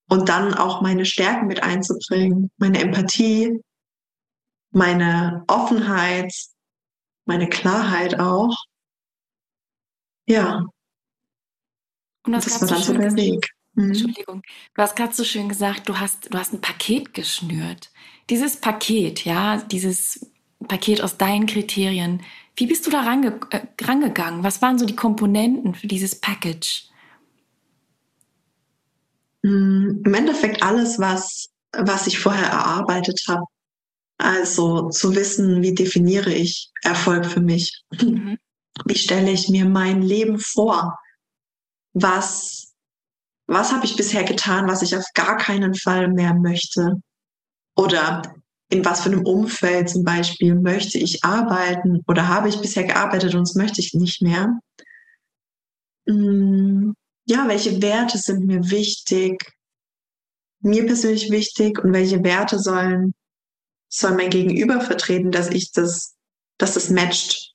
Und dann auch meine Stärken mit einzubringen, meine Empathie, meine Offenheit, meine Klarheit auch. Ja. Und das, das war dann so der Weg. Mhm. Entschuldigung. Du hast gerade so schön gesagt, du hast, du hast ein Paket geschnürt. Dieses Paket, ja, dieses Paket aus deinen Kriterien, wie bist du da range, äh, rangegangen? Was waren so die Komponenten für dieses Package? Mm, Im Endeffekt alles, was, was ich vorher erarbeitet habe. Also zu wissen, wie definiere ich Erfolg für mich? Mhm. Wie stelle ich mir mein Leben vor? Was, was habe ich bisher getan, was ich auf gar keinen Fall mehr möchte? Oder in was für einem Umfeld zum Beispiel möchte ich arbeiten oder habe ich bisher gearbeitet und das möchte ich nicht mehr? Hm, ja, welche Werte sind mir wichtig? mir persönlich wichtig und welche Werte sollen, soll mein Gegenüber vertreten, dass ich das, dass das matcht.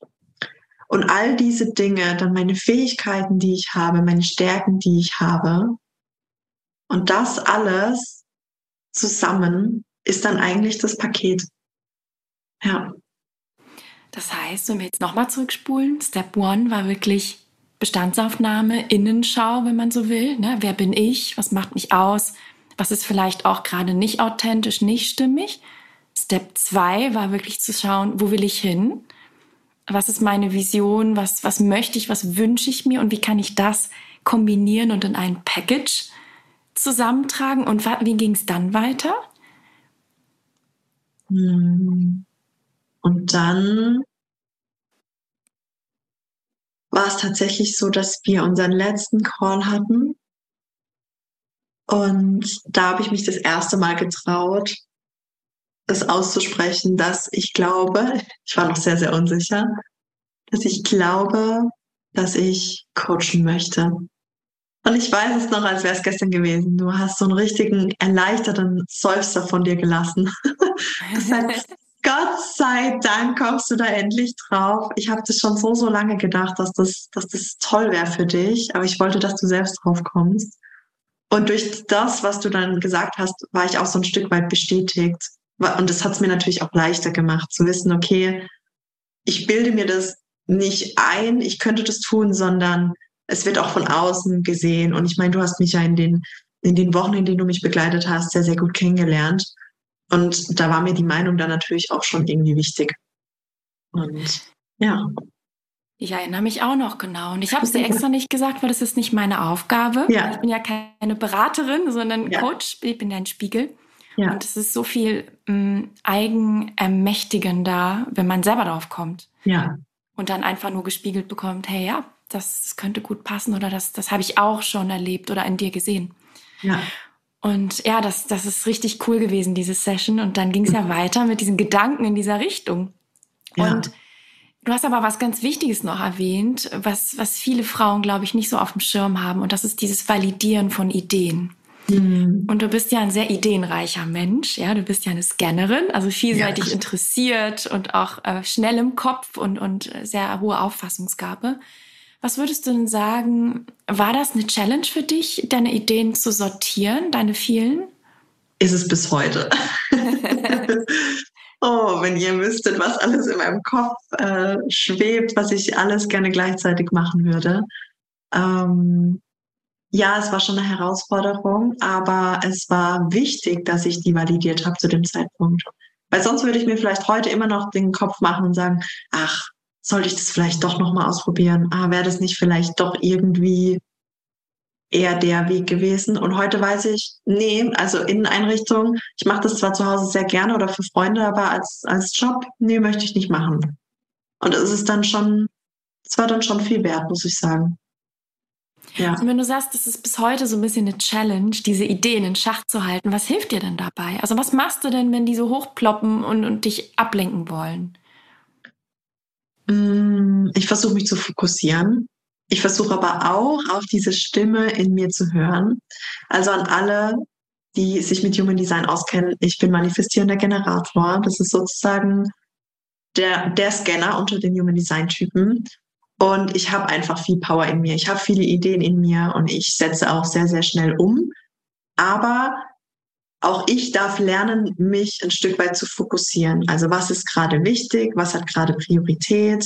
Und all diese Dinge, dann meine Fähigkeiten, die ich habe, meine Stärken, die ich habe, und das alles zusammen ist dann eigentlich das Paket. Ja. Das heißt, wenn wir jetzt nochmal zurückspulen, Step One war wirklich Bestandsaufnahme, Innenschau, wenn man so will. Ne? Wer bin ich? Was macht mich aus? Was ist vielleicht auch gerade nicht authentisch, nicht stimmig? Step 2 war wirklich zu schauen, wo will ich hin? Was ist meine Vision? Was, was möchte ich? Was wünsche ich mir? Und wie kann ich das kombinieren und in ein Package zusammentragen? Und wie ging es dann weiter? Hm. Und dann war es tatsächlich so, dass wir unseren letzten Call hatten. Und da habe ich mich das erste Mal getraut, es auszusprechen, dass ich glaube, ich war noch sehr, sehr unsicher, dass ich glaube, dass ich coachen möchte. Und ich weiß es noch, als wäre es gestern gewesen. Du hast so einen richtigen erleichterten Seufzer von dir gelassen. Gott sei Dank kommst du da endlich drauf. Ich habe das schon so, so lange gedacht, dass das, dass das toll wäre für dich, aber ich wollte, dass du selbst drauf kommst. Und durch das, was du dann gesagt hast, war ich auch so ein Stück weit bestätigt. Und das hat es mir natürlich auch leichter gemacht, zu wissen, okay, ich bilde mir das nicht ein, ich könnte das tun, sondern es wird auch von außen gesehen. Und ich meine, du hast mich ja in den, in den Wochen, in denen du mich begleitet hast, sehr, sehr gut kennengelernt. Und da war mir die Meinung dann natürlich auch schon irgendwie wichtig. Und ja. Ich erinnere mich auch noch genau. Und ich habe es dir extra nicht gesagt, weil das ist nicht meine Aufgabe. Ja. Ich bin ja keine Beraterin, sondern ja. Coach. Ich bin ja ein Spiegel. Ja. Und es ist so viel ähm, eigenermächtigender, wenn man selber drauf kommt. Ja. Und dann einfach nur gespiegelt bekommt, hey ja, das, das könnte gut passen oder das, das habe ich auch schon erlebt oder in dir gesehen. Ja. Und ja, das, das ist richtig cool gewesen, diese Session. Und dann ging es ja weiter mit diesen Gedanken in dieser Richtung. Ja. Und du hast aber was ganz Wichtiges noch erwähnt, was, was viele Frauen, glaube ich, nicht so auf dem Schirm haben. Und das ist dieses Validieren von Ideen. Mhm. Und du bist ja ein sehr ideenreicher Mensch, ja, du bist ja eine Scannerin, also vielseitig ja. interessiert und auch äh, schnell im Kopf und, und sehr hohe Auffassungsgabe. Was würdest du denn sagen, war das eine Challenge für dich, deine Ideen zu sortieren, deine vielen? Ist es bis heute. oh, wenn ihr wüsstet, was alles in meinem Kopf äh, schwebt, was ich alles gerne gleichzeitig machen würde. Ähm, ja, es war schon eine Herausforderung, aber es war wichtig, dass ich die validiert habe zu dem Zeitpunkt. Weil sonst würde ich mir vielleicht heute immer noch den Kopf machen und sagen, ach, sollte ich das vielleicht doch nochmal ausprobieren? Ah, wäre das nicht vielleicht doch irgendwie eher der Weg gewesen? Und heute weiß ich, nee, also Inneneinrichtung, ich mache das zwar zu Hause sehr gerne oder für Freunde, aber als, als Job, nee, möchte ich nicht machen. Und es ist dann schon, es war dann schon viel wert, muss ich sagen. Ja. Und wenn du sagst, das ist bis heute so ein bisschen eine Challenge, diese Ideen in Schach zu halten, was hilft dir denn dabei? Also was machst du denn, wenn die so hochploppen und, und dich ablenken wollen? Mm, ich versuche mich zu fokussieren. Ich versuche aber auch auf diese Stimme in mir zu hören. Also an alle, die sich mit Human Design auskennen, ich bin manifestierender Generator. Das ist sozusagen der, der Scanner unter den Human Design Typen. Und ich habe einfach viel Power in mir. Ich habe viele Ideen in mir und ich setze auch sehr, sehr schnell um. Aber auch ich darf lernen, mich ein Stück weit zu fokussieren. Also was ist gerade wichtig? Was hat gerade Priorität?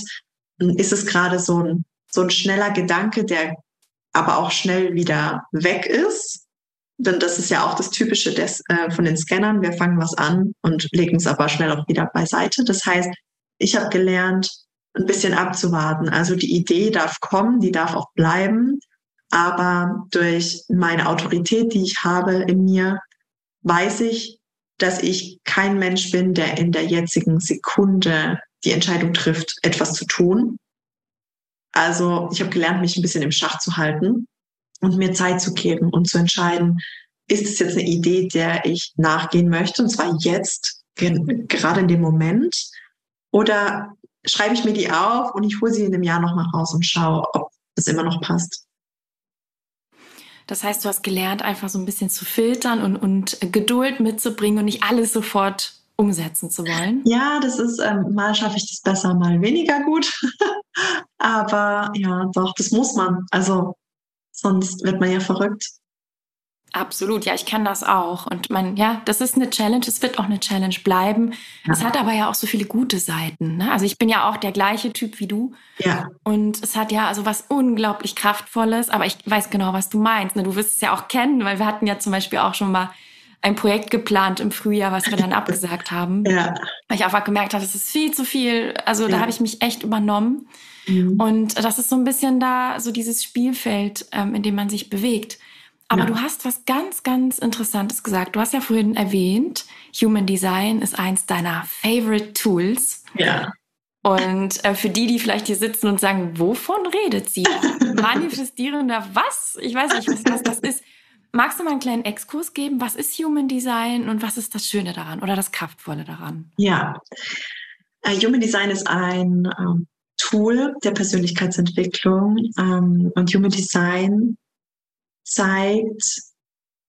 Ist es gerade so ein, so ein schneller Gedanke, der aber auch schnell wieder weg ist? Denn das ist ja auch das Typische des, äh, von den Scannern. Wir fangen was an und legen es aber schnell auch wieder beiseite. Das heißt, ich habe gelernt, ein bisschen abzuwarten. Also die Idee darf kommen, die darf auch bleiben. Aber durch meine Autorität, die ich habe in mir, weiß ich, dass ich kein Mensch bin, der in der jetzigen Sekunde die Entscheidung trifft, etwas zu tun. Also ich habe gelernt, mich ein bisschen im Schach zu halten und mir Zeit zu geben und zu entscheiden, ist es jetzt eine Idee, der ich nachgehen möchte, und zwar jetzt, gerade in dem Moment, oder schreibe ich mir die auf und ich hole sie in einem Jahr nochmal raus und schaue, ob es immer noch passt. Das heißt, du hast gelernt, einfach so ein bisschen zu filtern und, und Geduld mitzubringen und nicht alles sofort umsetzen zu wollen. Ja, das ist, ähm, mal schaffe ich das besser, mal weniger gut. Aber ja, doch, das muss man. Also sonst wird man ja verrückt. Absolut, ja, ich kann das auch. Und man, ja, das ist eine Challenge, es wird auch eine Challenge bleiben. Ja. Es hat aber ja auch so viele gute Seiten. Ne? Also ich bin ja auch der gleiche Typ wie du. Ja. Und es hat ja also was unglaublich Kraftvolles, aber ich weiß genau, was du meinst. Ne? Du wirst es ja auch kennen, weil wir hatten ja zum Beispiel auch schon mal ein Projekt geplant im Frühjahr, was wir dann abgesagt haben. Ja. Weil ich einfach gemerkt habe, es ist viel zu viel. Also ja. da habe ich mich echt übernommen. Mhm. Und das ist so ein bisschen da, so dieses Spielfeld, ähm, in dem man sich bewegt. Aber ja. du hast was ganz, ganz Interessantes gesagt. Du hast ja vorhin erwähnt, Human Design ist eins deiner Favorite Tools. Ja. Und äh, für die, die vielleicht hier sitzen und sagen, wovon redet sie? Manifestierender was? Ich weiß nicht, was, was das ist. Magst du mal einen kleinen Exkurs geben? Was ist Human Design und was ist das Schöne daran oder das Kraftvolle daran? Ja, uh, Human Design ist ein ähm, Tool der Persönlichkeitsentwicklung ähm, und Human Design zeigt,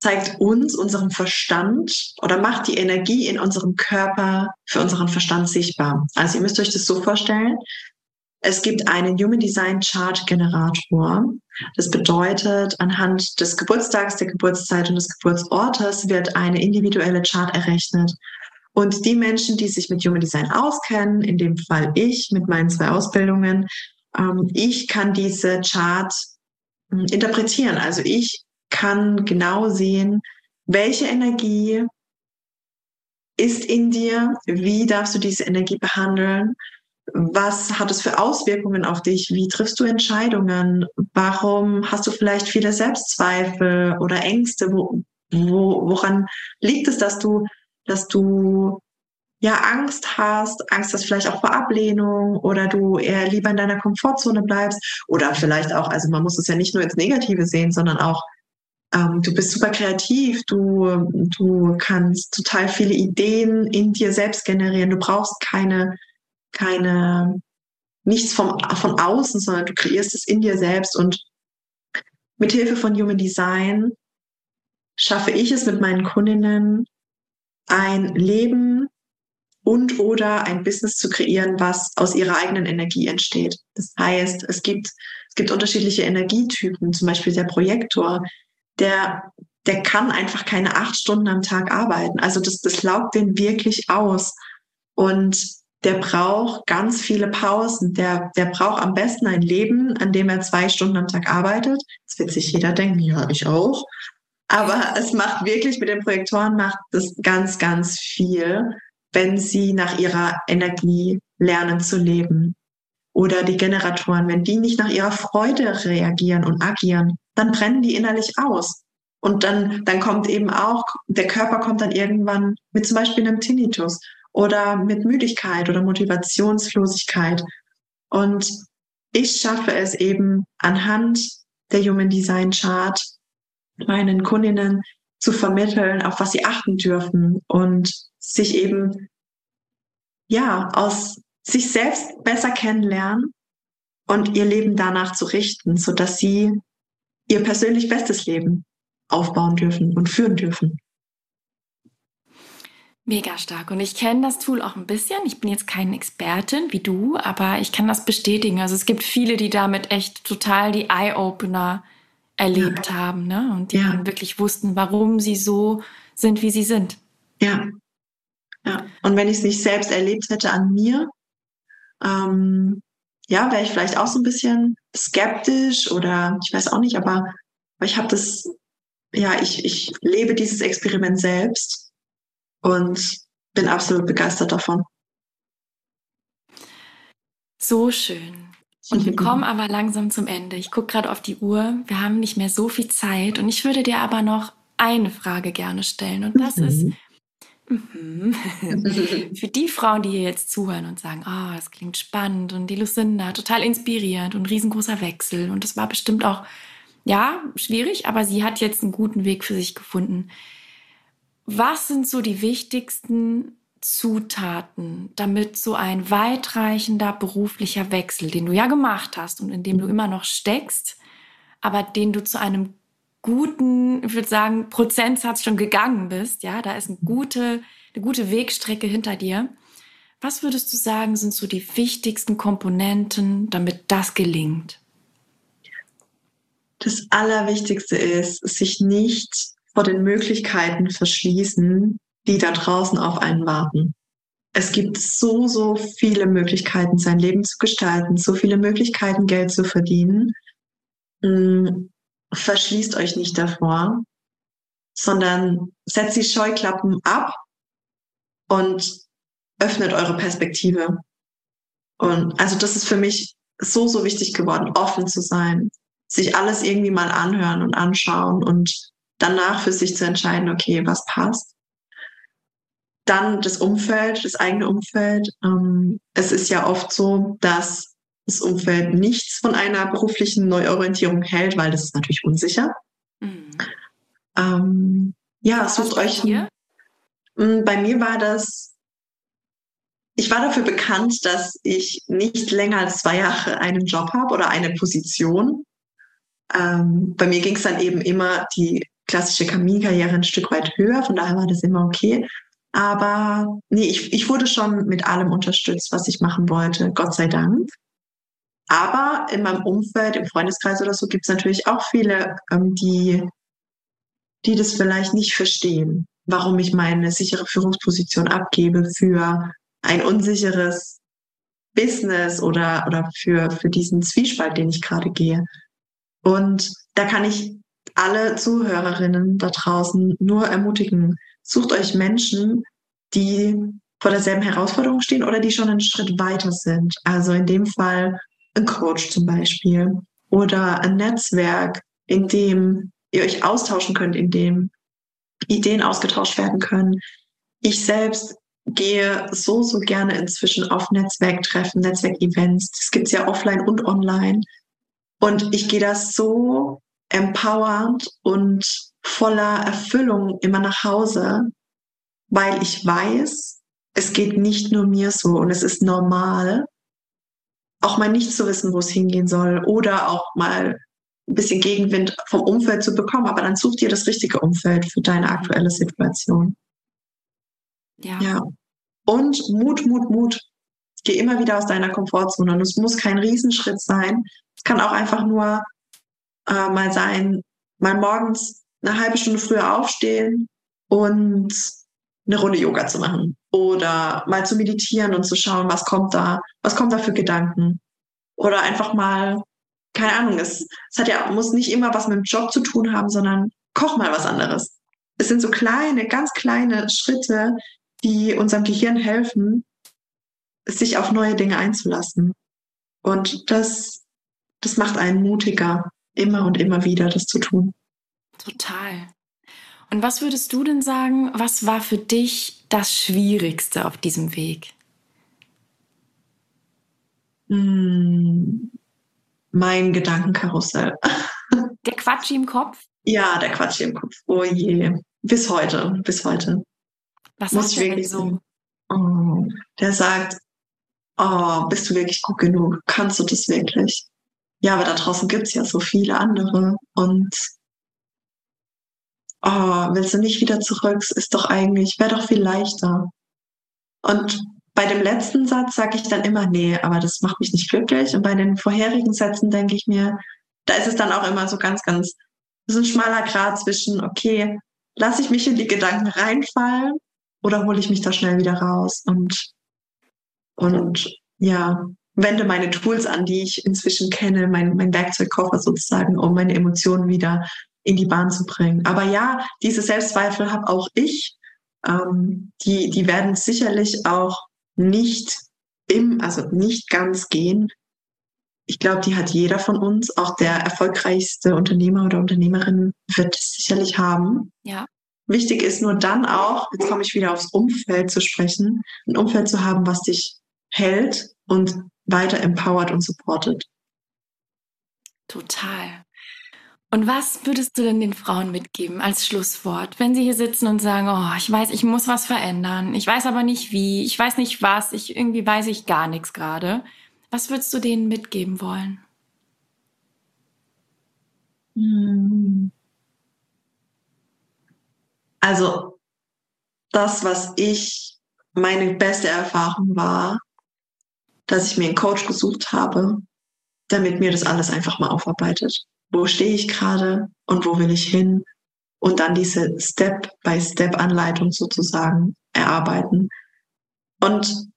zeigt uns unseren Verstand oder macht die Energie in unserem Körper für unseren Verstand sichtbar. Also ihr müsst euch das so vorstellen. Es gibt einen Human Design Chart Generator. Das bedeutet, anhand des Geburtstags, der Geburtszeit und des Geburtsortes wird eine individuelle Chart errechnet. Und die Menschen, die sich mit Human Design auskennen, in dem Fall ich mit meinen zwei Ausbildungen, ähm, ich kann diese Chart interpretieren. Also ich kann genau sehen, welche Energie ist in dir, wie darfst du diese Energie behandeln, was hat es für Auswirkungen auf dich, wie triffst du Entscheidungen, warum hast du vielleicht viele Selbstzweifel oder Ängste, wo, wo, woran liegt es, dass du, dass du ja Angst hast, Angst hast vielleicht auch vor Ablehnung oder du eher lieber in deiner Komfortzone bleibst oder vielleicht auch, also man muss es ja nicht nur ins Negative sehen, sondern auch ähm, du bist super kreativ, du, du kannst total viele Ideen in dir selbst generieren, du brauchst keine, keine, nichts vom, von außen, sondern du kreierst es in dir selbst und mit Hilfe von Human Design schaffe ich es mit meinen Kundinnen, ein Leben und oder ein Business zu kreieren, was aus ihrer eigenen Energie entsteht. Das heißt, es gibt, es gibt unterschiedliche Energietypen, zum Beispiel der Projektor, der, der kann einfach keine acht Stunden am Tag arbeiten. Also das, das laugt den wirklich aus. Und der braucht ganz viele Pausen. Der, der braucht am besten ein Leben, an dem er zwei Stunden am Tag arbeitet. Das wird sich jeder denken, ja, ich auch. Aber es macht wirklich mit den Projektoren macht das ganz, ganz viel wenn sie nach ihrer Energie lernen zu leben. Oder die Generatoren, wenn die nicht nach ihrer Freude reagieren und agieren, dann brennen die innerlich aus. Und dann, dann kommt eben auch, der Körper kommt dann irgendwann mit zum Beispiel einem Tinnitus oder mit Müdigkeit oder Motivationslosigkeit. Und ich schaffe es eben anhand der Human Design Chart meinen Kundinnen zu vermitteln, auf was sie achten dürfen und sich eben, ja, aus sich selbst besser kennenlernen und ihr Leben danach zu richten, so dass sie ihr persönlich bestes Leben aufbauen dürfen und führen dürfen. Mega stark. Und ich kenne das Tool auch ein bisschen. Ich bin jetzt keine Expertin wie du, aber ich kann das bestätigen. Also es gibt viele, die damit echt total die Eye-Opener erlebt ja. haben, ne? Und die ja. dann wirklich wussten, warum sie so sind, wie sie sind. Ja. Ja. Und wenn ich es nicht selbst erlebt hätte an mir, ähm, ja, wäre ich vielleicht auch so ein bisschen skeptisch oder ich weiß auch nicht, aber, aber ich habe das, ja, ich, ich lebe dieses Experiment selbst und bin absolut begeistert davon. So schön. Und wir kommen aber langsam zum Ende. Ich gucke gerade auf die Uhr. Wir haben nicht mehr so viel Zeit. Und ich würde dir aber noch eine Frage gerne stellen. Und das mhm. ist, mhm. für die Frauen, die hier jetzt zuhören und sagen, oh, das klingt spannend und die Lucinda, total inspirierend und riesengroßer Wechsel. Und das war bestimmt auch, ja, schwierig, aber sie hat jetzt einen guten Weg für sich gefunden. Was sind so die wichtigsten Zutaten, damit so ein weitreichender beruflicher Wechsel, den du ja gemacht hast und in dem du immer noch steckst, aber den du zu einem guten, ich würde sagen, Prozentsatz schon gegangen bist. Ja, da ist eine gute, eine gute Wegstrecke hinter dir. Was würdest du sagen, sind so die wichtigsten Komponenten, damit das gelingt? Das Allerwichtigste ist, sich nicht vor den Möglichkeiten verschließen, die da draußen auf einen warten. Es gibt so, so viele Möglichkeiten, sein Leben zu gestalten, so viele Möglichkeiten, Geld zu verdienen. Hm, verschließt euch nicht davor, sondern setzt die Scheuklappen ab und öffnet eure Perspektive. Und also das ist für mich so, so wichtig geworden, offen zu sein, sich alles irgendwie mal anhören und anschauen und danach für sich zu entscheiden, okay, was passt. Dann das Umfeld, das eigene Umfeld. Ähm, es ist ja oft so, dass das Umfeld nichts von einer beruflichen Neuorientierung hält, weil das ist natürlich unsicher. Mhm. Ähm, ja, sucht euch. Hier? Bei mir war das ich war dafür bekannt, dass ich nicht länger als zwei Jahre einen Job habe oder eine Position. Ähm, bei mir ging es dann eben immer die klassische Kaminkarriere ein Stück weit höher, von daher war das immer okay. Aber nee, ich, ich wurde schon mit allem unterstützt, was ich machen wollte, Gott sei Dank. Aber in meinem Umfeld, im Freundeskreis oder so, gibt es natürlich auch viele, ähm, die, die das vielleicht nicht verstehen, warum ich meine sichere Führungsposition abgebe für ein unsicheres Business oder, oder für, für diesen Zwiespalt, den ich gerade gehe. Und da kann ich alle Zuhörerinnen da draußen nur ermutigen, sucht euch Menschen, die vor derselben Herausforderung stehen oder die schon einen Schritt weiter sind. Also in dem Fall ein Coach zum Beispiel oder ein Netzwerk, in dem ihr euch austauschen könnt, in dem Ideen ausgetauscht werden können. Ich selbst gehe so, so gerne inzwischen auf Netzwerktreffen, Netzwerkevents. Das gibt's ja offline und online. Und ich gehe da so empowered und voller Erfüllung immer nach Hause, weil ich weiß, es geht nicht nur mir so und es ist normal, auch mal nicht zu wissen, wo es hingehen soll oder auch mal ein bisschen Gegenwind vom Umfeld zu bekommen. Aber dann such dir das richtige Umfeld für deine aktuelle Situation. Ja. ja. Und Mut, Mut, Mut. Geh immer wieder aus deiner Komfortzone. Und es muss kein Riesenschritt sein. Es kann auch einfach nur äh, mal sein, mal morgens eine halbe Stunde früher aufstehen und eine Runde Yoga zu machen. Oder mal zu meditieren und zu schauen, was kommt da, was kommt da für Gedanken. Oder einfach mal, keine Ahnung, es, es hat ja, muss nicht immer was mit dem Job zu tun haben, sondern koch mal was anderes. Es sind so kleine, ganz kleine Schritte, die unserem Gehirn helfen, sich auf neue Dinge einzulassen. Und das, das macht einen mutiger, immer und immer wieder das zu tun. Total. Und was würdest du denn sagen, was war für dich das Schwierigste auf diesem Weg? Hm, mein Gedankenkarussell. Der Quatsch im Kopf? Ja, der Quatsch im Kopf. Oh je. Bis heute, bis heute. Was muss ich wirklich so? Oh, der sagt, oh, bist du wirklich gut genug? Kannst du das wirklich? Ja, aber da draußen gibt es ja so viele andere. Und oh, willst du nicht wieder zurück? Es ist doch eigentlich, wäre doch viel leichter. Und bei dem letzten Satz sage ich dann immer, nee, aber das macht mich nicht glücklich. Und bei den vorherigen Sätzen denke ich mir, da ist es dann auch immer so ganz, ganz, so ein schmaler Grad zwischen, okay, lasse ich mich in die Gedanken reinfallen oder hole ich mich da schnell wieder raus und, und ja, wende meine Tools an, die ich inzwischen kenne, mein, mein Werkzeugkoffer sozusagen, um meine Emotionen wieder in die Bahn zu bringen. Aber ja, diese Selbstzweifel habe auch ich. Ähm, die, die werden sicherlich auch nicht im, also nicht ganz gehen. Ich glaube, die hat jeder von uns. Auch der erfolgreichste Unternehmer oder Unternehmerin wird es sicherlich haben. Ja. Wichtig ist nur dann auch, jetzt komme ich wieder aufs Umfeld zu sprechen, ein Umfeld zu haben, was dich hält und weiter empowert und supportet. Total. Und was würdest du denn den Frauen mitgeben als Schlusswort, wenn sie hier sitzen und sagen, oh, ich weiß, ich muss was verändern, ich weiß aber nicht wie, ich weiß nicht was, ich irgendwie weiß ich gar nichts gerade. Was würdest du denen mitgeben wollen? Hm Also das, was ich, meine beste Erfahrung war, dass ich mir einen Coach gesucht habe, damit mir das alles einfach mal aufarbeitet. Wo stehe ich gerade und wo will ich hin? Und dann diese Step-by-Step-Anleitung sozusagen erarbeiten. Und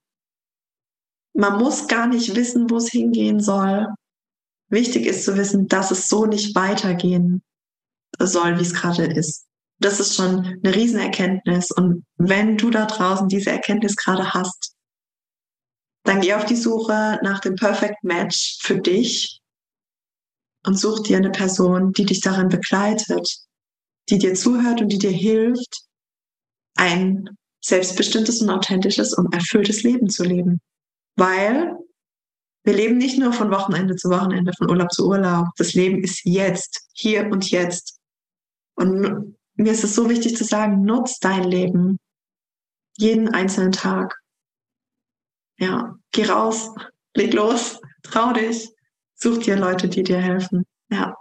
man muss gar nicht wissen, wo es hingehen soll. Wichtig ist zu wissen, dass es so nicht weitergehen soll, wie es gerade ist. Das ist schon eine Riesenerkenntnis. Und wenn du da draußen diese Erkenntnis gerade hast, dann geh auf die Suche nach dem Perfect Match für dich und such dir eine Person, die dich darin begleitet, die dir zuhört und die dir hilft, ein selbstbestimmtes und authentisches und erfülltes Leben zu leben. Weil wir leben nicht nur von Wochenende zu Wochenende, von Urlaub zu Urlaub. Das Leben ist jetzt, hier und jetzt. Und mir ist es so wichtig zu sagen, nutz dein Leben. Jeden einzelnen Tag. Ja, geh raus, leg los, trau dich, such dir Leute, die dir helfen. Ja.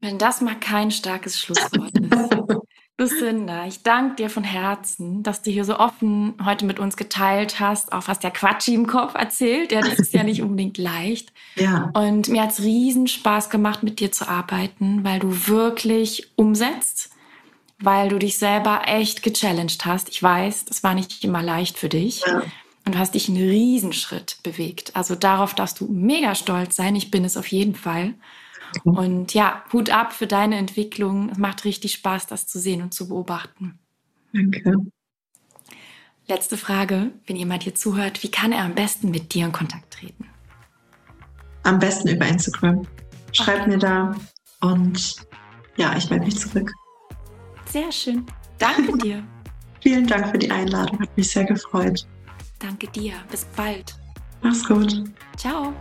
Wenn das mal kein starkes Schlusswort ist. Lucinda, ich danke dir von Herzen, dass du hier so offen heute mit uns geteilt hast, auch was der Quatschi im Kopf erzählt. Ja, das ist ja nicht unbedingt leicht. Ja. Und mir hat es riesen Spaß gemacht, mit dir zu arbeiten, weil du wirklich umsetzt, weil du dich selber echt gechallenged hast. Ich weiß, das war nicht immer leicht für dich. Ja. Und du hast dich einen Riesenschritt bewegt. Also darauf darfst du mega stolz sein. Ich bin es auf jeden Fall. Mhm. Und ja, Hut ab für deine Entwicklung. Es macht richtig Spaß, das zu sehen und zu beobachten. Danke. Letzte Frage, wenn jemand hier zuhört, wie kann er am besten mit dir in Kontakt treten? Am besten über Instagram. Schreib okay. mir da und ja, ich melde mich zurück. Sehr schön. Danke dir. Vielen Dank für die Einladung, hat mich sehr gefreut. Danke dir. Bis bald. Mach's gut. Ciao.